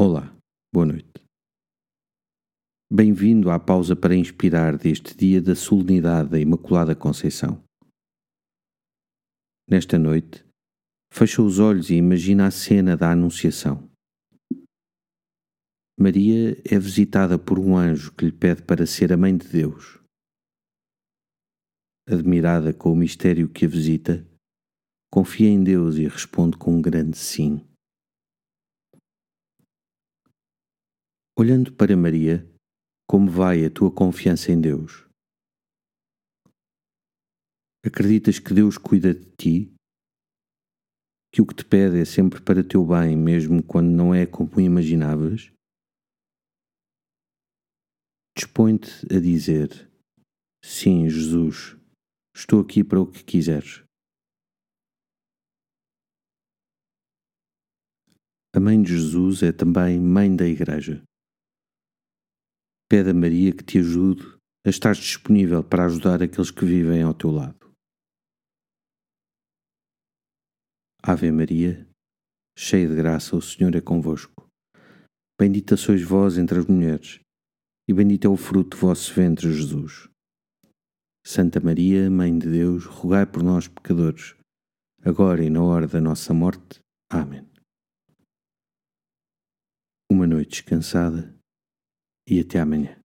Olá, boa noite. Bem-vindo à pausa para inspirar deste dia da solenidade da Imaculada Conceição. Nesta noite, fecha os olhos e imagina a cena da Anunciação. Maria é visitada por um anjo que lhe pede para ser a mãe de Deus. Admirada com o mistério que a visita, confia em Deus e responde com um grande sim. Olhando para Maria, como vai a tua confiança em Deus? Acreditas que Deus cuida de ti? Que o que te pede é sempre para teu bem, mesmo quando não é como imaginavas? Dispõe-te a dizer: Sim, Jesus, estou aqui para o que quiseres. A mãe de Jesus é também mãe da Igreja. Pede a Maria que te ajude a estar disponível para ajudar aqueles que vivem ao teu lado. Ave Maria, cheia de graça, o Senhor é convosco. Bendita sois vós entre as mulheres, e bendito é o fruto do vosso ventre, Jesus. Santa Maria, Mãe de Deus, rogai por nós, pecadores, agora e na hora da nossa morte. Amém. Uma noite descansada e teamene.